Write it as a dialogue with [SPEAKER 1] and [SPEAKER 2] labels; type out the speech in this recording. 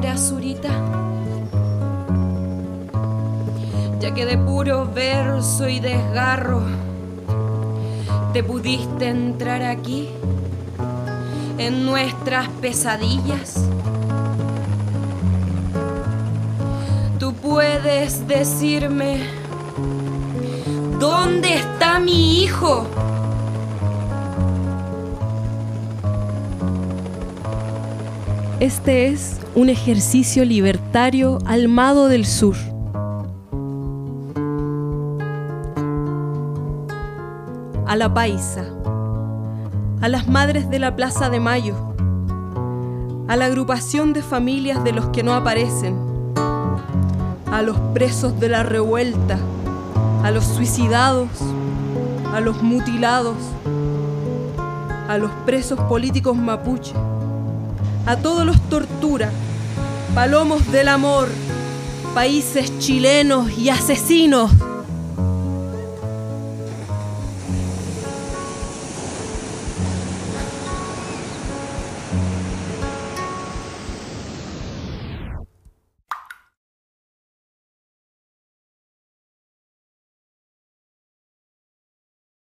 [SPEAKER 1] la zurita. Ya que de puro verso y desgarro te pudiste entrar aquí en nuestras pesadillas. Tú puedes decirme, ¿dónde está mi hijo?
[SPEAKER 2] Este es un ejercicio libertario almado del sur. A la paisa, a las madres de la Plaza de Mayo, a la agrupación de familias de los que no aparecen, a los presos de la revuelta, a los suicidados, a los mutilados, a los presos políticos mapuche a todos los tortura, palomos del amor, países chilenos y asesinos